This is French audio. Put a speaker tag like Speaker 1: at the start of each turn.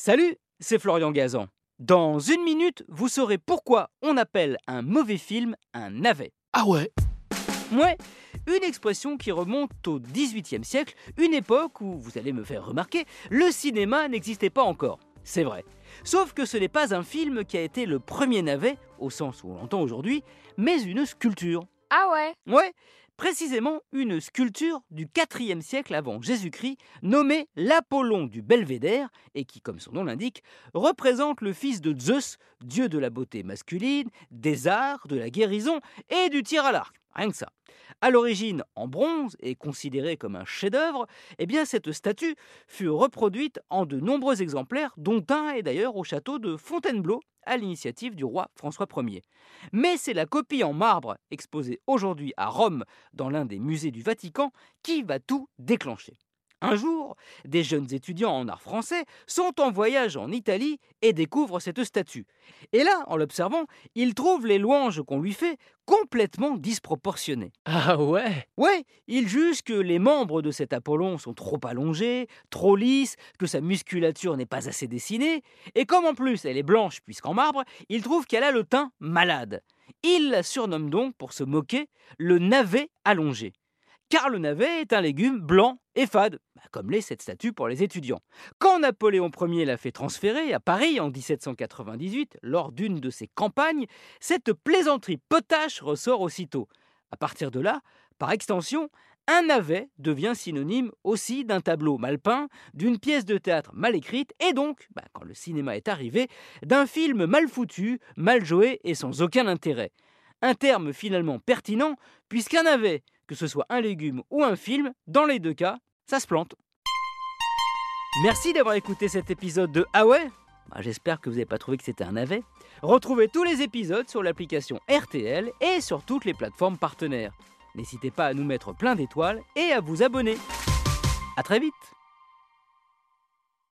Speaker 1: Salut, c'est Florian Gazan. Dans une minute, vous saurez pourquoi on appelle un mauvais film un navet.
Speaker 2: Ah ouais
Speaker 1: Ouais, une expression qui remonte au XVIIIe siècle, une époque où, vous allez me faire remarquer, le cinéma n'existait pas encore. C'est vrai. Sauf que ce n'est pas un film qui a été le premier navet, au sens où on l'entend aujourd'hui, mais une sculpture.
Speaker 3: Ah ouais
Speaker 1: Ouais, précisément une sculpture du IVe siècle avant Jésus-Christ, nommée l'Apollon du Belvédère, et qui, comme son nom l'indique, représente le fils de Zeus, dieu de la beauté masculine, des arts, de la guérison et du tir à l'arc. Rien que. À l'origine en bronze et considérée comme un chef-d'œuvre, eh cette statue fut reproduite en de nombreux exemplaires, dont un est d'ailleurs au château de Fontainebleau à l'initiative du roi François Ier. Mais c'est la copie en marbre exposée aujourd'hui à Rome dans l'un des musées du Vatican qui va tout déclencher. Un jour, des jeunes étudiants en art français sont en voyage en Italie et découvrent cette statue. Et là, en l'observant, ils trouvent les louanges qu'on lui fait complètement disproportionnées.
Speaker 2: Ah ouais?
Speaker 1: Ouais, ils jugent que les membres de cet Apollon sont trop allongés, trop lisses, que sa musculature n'est pas assez dessinée, et comme en plus elle est blanche puisqu'en marbre, ils trouvent qu'elle a le teint malade. Ils la surnomment donc, pour se moquer, le navet allongé car le navet est un légume blanc et fade, bah, comme l'est cette statue pour les étudiants. Quand Napoléon Ier l'a fait transférer à Paris en 1798, lors d'une de ses campagnes, cette plaisanterie potache ressort aussitôt. À partir de là, par extension, un navet devient synonyme aussi d'un tableau mal peint, d'une pièce de théâtre mal écrite, et donc, bah, quand le cinéma est arrivé, d'un film mal foutu, mal joué et sans aucun intérêt. Un terme finalement pertinent, puisqu'un navet, que ce soit un légume ou un film, dans les deux cas, ça se plante. Merci d'avoir écouté cet épisode de Ah bah, J'espère que vous n'avez pas trouvé que c'était un navet. Retrouvez tous les épisodes sur l'application RTL et sur toutes les plateformes partenaires. N'hésitez pas à nous mettre plein d'étoiles et à vous abonner. A très vite